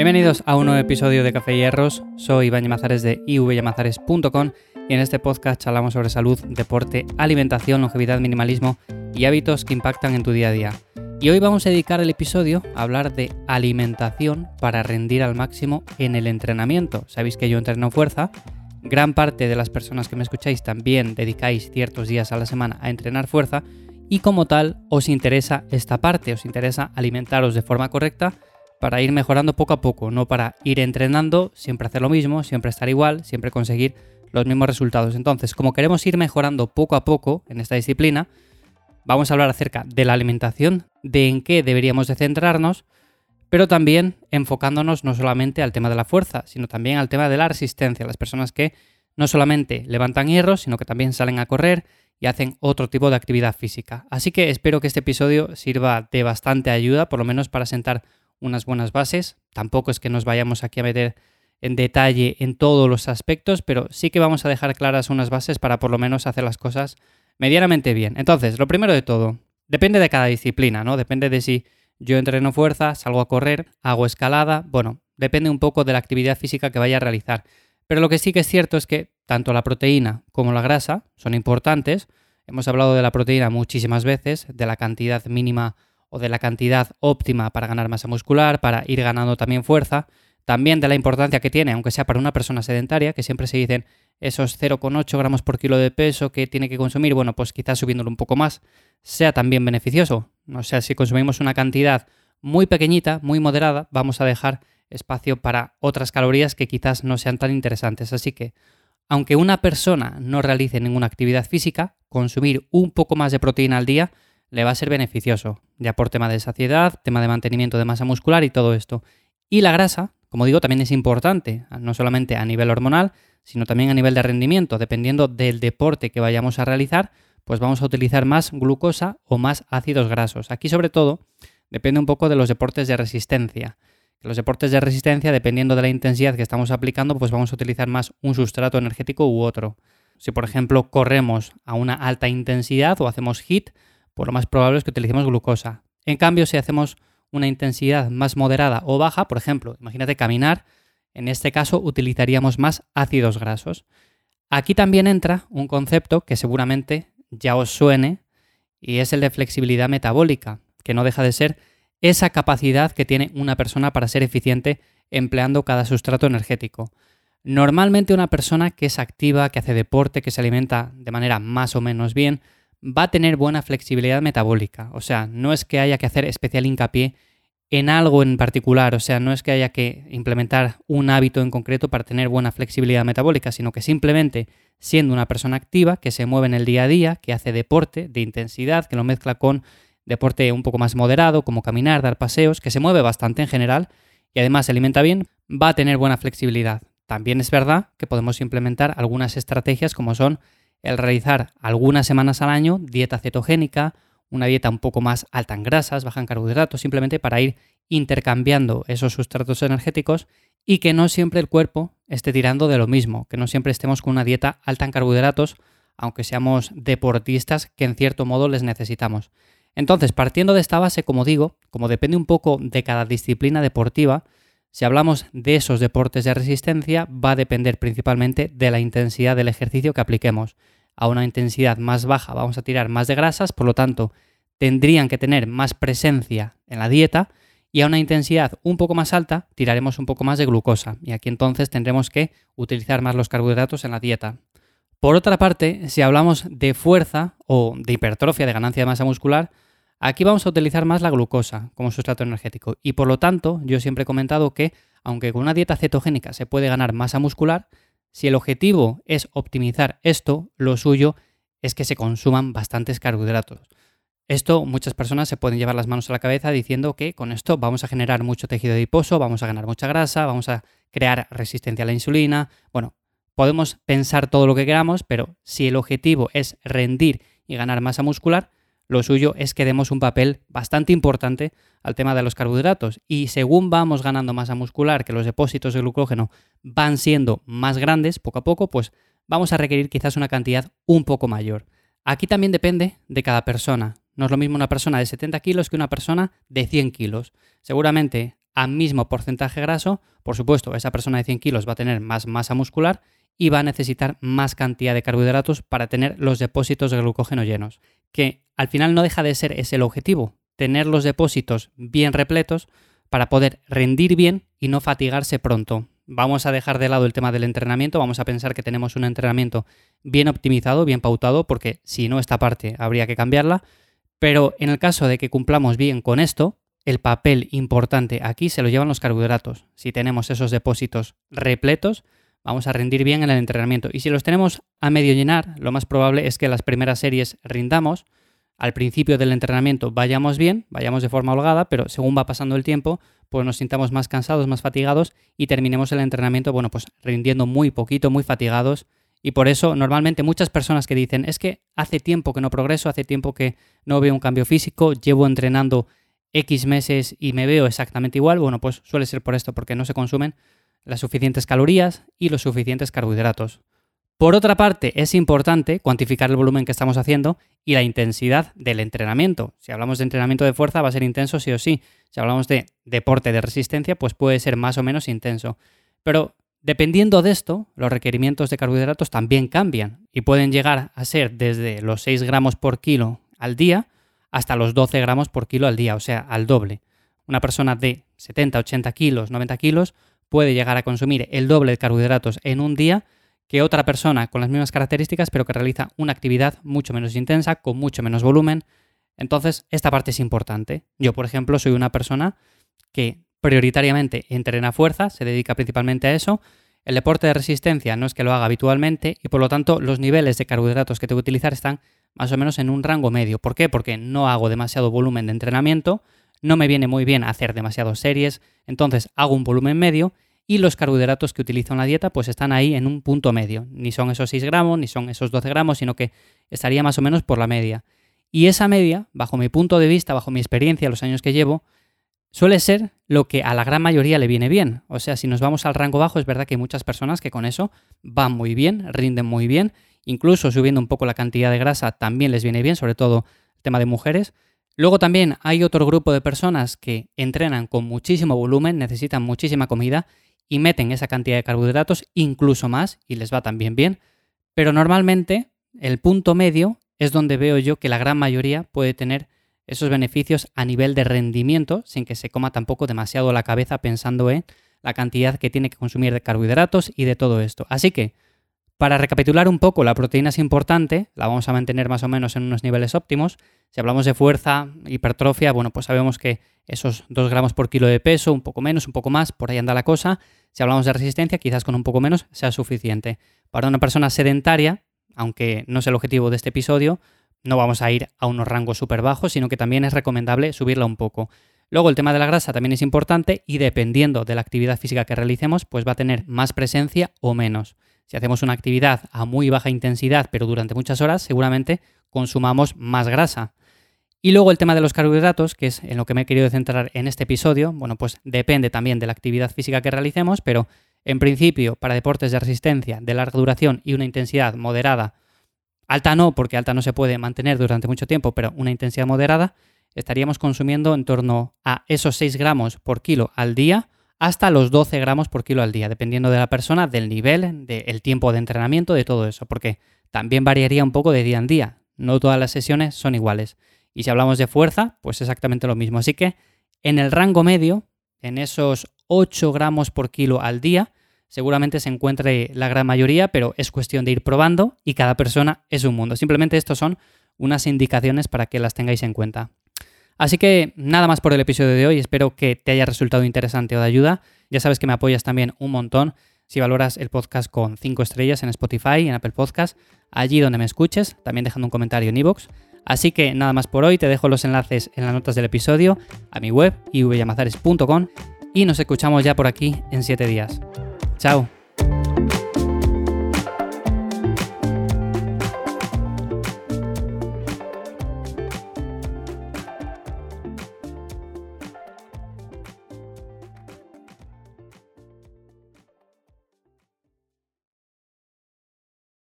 Bienvenidos a un nuevo episodio de Café y Hierros. Soy Iván Yamazares de ivyamazares.com y en este podcast charlamos sobre salud, deporte, alimentación, longevidad, minimalismo y hábitos que impactan en tu día a día. Y hoy vamos a dedicar el episodio a hablar de alimentación para rendir al máximo en el entrenamiento. Sabéis que yo entreno fuerza. Gran parte de las personas que me escucháis también dedicáis ciertos días a la semana a entrenar fuerza y como tal os interesa esta parte, os interesa alimentaros de forma correcta para ir mejorando poco a poco, no para ir entrenando, siempre hacer lo mismo, siempre estar igual, siempre conseguir los mismos resultados. Entonces, como queremos ir mejorando poco a poco en esta disciplina, vamos a hablar acerca de la alimentación, de en qué deberíamos de centrarnos, pero también enfocándonos no solamente al tema de la fuerza, sino también al tema de la resistencia, las personas que no solamente levantan hierros, sino que también salen a correr y hacen otro tipo de actividad física. Así que espero que este episodio sirva de bastante ayuda, por lo menos para sentar unas buenas bases. Tampoco es que nos vayamos aquí a meter en detalle en todos los aspectos, pero sí que vamos a dejar claras unas bases para por lo menos hacer las cosas medianamente bien. Entonces, lo primero de todo, depende de cada disciplina, ¿no? Depende de si yo entreno fuerza, salgo a correr, hago escalada, bueno, depende un poco de la actividad física que vaya a realizar. Pero lo que sí que es cierto es que tanto la proteína como la grasa son importantes. Hemos hablado de la proteína muchísimas veces, de la cantidad mínima o de la cantidad óptima para ganar masa muscular, para ir ganando también fuerza, también de la importancia que tiene, aunque sea para una persona sedentaria, que siempre se dicen esos 0,8 gramos por kilo de peso que tiene que consumir, bueno, pues quizás subiéndolo un poco más sea también beneficioso. O sea, si consumimos una cantidad muy pequeñita, muy moderada, vamos a dejar espacio para otras calorías que quizás no sean tan interesantes. Así que, aunque una persona no realice ninguna actividad física, consumir un poco más de proteína al día le va a ser beneficioso, ya por tema de saciedad, tema de mantenimiento de masa muscular y todo esto. Y la grasa, como digo, también es importante, no solamente a nivel hormonal, sino también a nivel de rendimiento. Dependiendo del deporte que vayamos a realizar, pues vamos a utilizar más glucosa o más ácidos grasos. Aquí sobre todo depende un poco de los deportes de resistencia. Los deportes de resistencia, dependiendo de la intensidad que estamos aplicando, pues vamos a utilizar más un sustrato energético u otro. Si por ejemplo corremos a una alta intensidad o hacemos HIT, pues lo más probable es que utilicemos glucosa. En cambio, si hacemos una intensidad más moderada o baja, por ejemplo, imagínate caminar, en este caso utilizaríamos más ácidos grasos. Aquí también entra un concepto que seguramente ya os suene y es el de flexibilidad metabólica, que no deja de ser esa capacidad que tiene una persona para ser eficiente empleando cada sustrato energético. Normalmente una persona que es activa, que hace deporte, que se alimenta de manera más o menos bien, va a tener buena flexibilidad metabólica. O sea, no es que haya que hacer especial hincapié en algo en particular, o sea, no es que haya que implementar un hábito en concreto para tener buena flexibilidad metabólica, sino que simplemente siendo una persona activa, que se mueve en el día a día, que hace deporte de intensidad, que lo mezcla con deporte un poco más moderado, como caminar, dar paseos, que se mueve bastante en general y además se alimenta bien, va a tener buena flexibilidad. También es verdad que podemos implementar algunas estrategias como son el realizar algunas semanas al año dieta cetogénica, una dieta un poco más alta en grasas, baja en carbohidratos, simplemente para ir intercambiando esos sustratos energéticos y que no siempre el cuerpo esté tirando de lo mismo, que no siempre estemos con una dieta alta en carbohidratos, aunque seamos deportistas que en cierto modo les necesitamos. Entonces, partiendo de esta base, como digo, como depende un poco de cada disciplina deportiva, si hablamos de esos deportes de resistencia, va a depender principalmente de la intensidad del ejercicio que apliquemos. A una intensidad más baja vamos a tirar más de grasas, por lo tanto, tendrían que tener más presencia en la dieta y a una intensidad un poco más alta tiraremos un poco más de glucosa y aquí entonces tendremos que utilizar más los carbohidratos en la dieta. Por otra parte, si hablamos de fuerza o de hipertrofia, de ganancia de masa muscular, Aquí vamos a utilizar más la glucosa como sustrato energético y por lo tanto yo siempre he comentado que aunque con una dieta cetogénica se puede ganar masa muscular, si el objetivo es optimizar esto, lo suyo es que se consuman bastantes carbohidratos. Esto muchas personas se pueden llevar las manos a la cabeza diciendo que con esto vamos a generar mucho tejido adiposo, vamos a ganar mucha grasa, vamos a crear resistencia a la insulina. Bueno, podemos pensar todo lo que queramos, pero si el objetivo es rendir y ganar masa muscular, lo suyo es que demos un papel bastante importante al tema de los carbohidratos. Y según vamos ganando masa muscular, que los depósitos de glucógeno van siendo más grandes poco a poco, pues vamos a requerir quizás una cantidad un poco mayor. Aquí también depende de cada persona. No es lo mismo una persona de 70 kilos que una persona de 100 kilos. Seguramente a mismo porcentaje graso, por supuesto, esa persona de 100 kilos va a tener más masa muscular y va a necesitar más cantidad de carbohidratos para tener los depósitos de glucógeno llenos, que al final no deja de ser ese el objetivo, tener los depósitos bien repletos para poder rendir bien y no fatigarse pronto. Vamos a dejar de lado el tema del entrenamiento, vamos a pensar que tenemos un entrenamiento bien optimizado, bien pautado, porque si no esta parte habría que cambiarla, pero en el caso de que cumplamos bien con esto, el papel importante aquí se lo llevan los carbohidratos. Si tenemos esos depósitos repletos, vamos a rendir bien en el entrenamiento. Y si los tenemos a medio llenar, lo más probable es que las primeras series rindamos, al principio del entrenamiento vayamos bien, vayamos de forma holgada, pero según va pasando el tiempo, pues nos sintamos más cansados, más fatigados y terminemos el entrenamiento, bueno, pues rindiendo muy poquito, muy fatigados. Y por eso normalmente muchas personas que dicen, es que hace tiempo que no progreso, hace tiempo que no veo un cambio físico, llevo entrenando X meses y me veo exactamente igual, bueno, pues suele ser por esto, porque no se consumen las suficientes calorías y los suficientes carbohidratos. Por otra parte, es importante cuantificar el volumen que estamos haciendo y la intensidad del entrenamiento. Si hablamos de entrenamiento de fuerza, va a ser intenso sí o sí. Si hablamos de deporte de resistencia, pues puede ser más o menos intenso. Pero dependiendo de esto, los requerimientos de carbohidratos también cambian y pueden llegar a ser desde los 6 gramos por kilo al día hasta los 12 gramos por kilo al día, o sea, al doble. Una persona de 70, 80 kilos, 90 kilos puede llegar a consumir el doble de carbohidratos en un día que otra persona con las mismas características, pero que realiza una actividad mucho menos intensa, con mucho menos volumen. Entonces, esta parte es importante. Yo, por ejemplo, soy una persona que prioritariamente entrena fuerza, se dedica principalmente a eso. El deporte de resistencia no es que lo haga habitualmente y por lo tanto los niveles de carbohidratos que tengo que utilizar están más o menos en un rango medio. ¿Por qué? Porque no hago demasiado volumen de entrenamiento, no me viene muy bien hacer demasiadas series, entonces hago un volumen medio y los carbohidratos que utilizo en la dieta pues están ahí en un punto medio. Ni son esos 6 gramos, ni son esos 12 gramos, sino que estaría más o menos por la media. Y esa media, bajo mi punto de vista, bajo mi experiencia, los años que llevo, suele ser lo que a la gran mayoría le viene bien. O sea, si nos vamos al rango bajo, es verdad que hay muchas personas que con eso van muy bien, rinden muy bien, incluso subiendo un poco la cantidad de grasa también les viene bien, sobre todo el tema de mujeres. Luego también hay otro grupo de personas que entrenan con muchísimo volumen, necesitan muchísima comida y meten esa cantidad de carbohidratos, incluso más, y les va también bien. Pero normalmente el punto medio es donde veo yo que la gran mayoría puede tener esos beneficios a nivel de rendimiento, sin que se coma tampoco demasiado la cabeza pensando en la cantidad que tiene que consumir de carbohidratos y de todo esto. Así que para recapitular un poco, la proteína es importante, la vamos a mantener más o menos en unos niveles óptimos. Si hablamos de fuerza, hipertrofia, bueno, pues sabemos que esos 2 gramos por kilo de peso, un poco menos, un poco más, por ahí anda la cosa. Si hablamos de resistencia, quizás con un poco menos sea suficiente. Para una persona sedentaria, aunque no es el objetivo de este episodio, no vamos a ir a unos rangos súper bajos, sino que también es recomendable subirla un poco. Luego el tema de la grasa también es importante y dependiendo de la actividad física que realicemos, pues va a tener más presencia o menos. Si hacemos una actividad a muy baja intensidad, pero durante muchas horas, seguramente consumamos más grasa. Y luego el tema de los carbohidratos, que es en lo que me he querido centrar en este episodio, bueno, pues depende también de la actividad física que realicemos, pero en principio para deportes de resistencia de larga duración y una intensidad moderada, alta no, porque alta no se puede mantener durante mucho tiempo, pero una intensidad moderada, estaríamos consumiendo en torno a esos 6 gramos por kilo al día hasta los 12 gramos por kilo al día, dependiendo de la persona, del nivel, del tiempo de entrenamiento, de todo eso, porque también variaría un poco de día en día. No todas las sesiones son iguales. Y si hablamos de fuerza, pues exactamente lo mismo. Así que en el rango medio, en esos 8 gramos por kilo al día, seguramente se encuentre la gran mayoría, pero es cuestión de ir probando y cada persona es un mundo. Simplemente estos son unas indicaciones para que las tengáis en cuenta. Así que nada más por el episodio de hoy, espero que te haya resultado interesante o de ayuda. Ya sabes que me apoyas también un montón si valoras el podcast con 5 estrellas en Spotify, en Apple Podcast, allí donde me escuches, también dejando un comentario en iVoox. Así que nada más por hoy, te dejo los enlaces en las notas del episodio, a mi web ivyamazares.com y nos escuchamos ya por aquí en 7 días. Chao.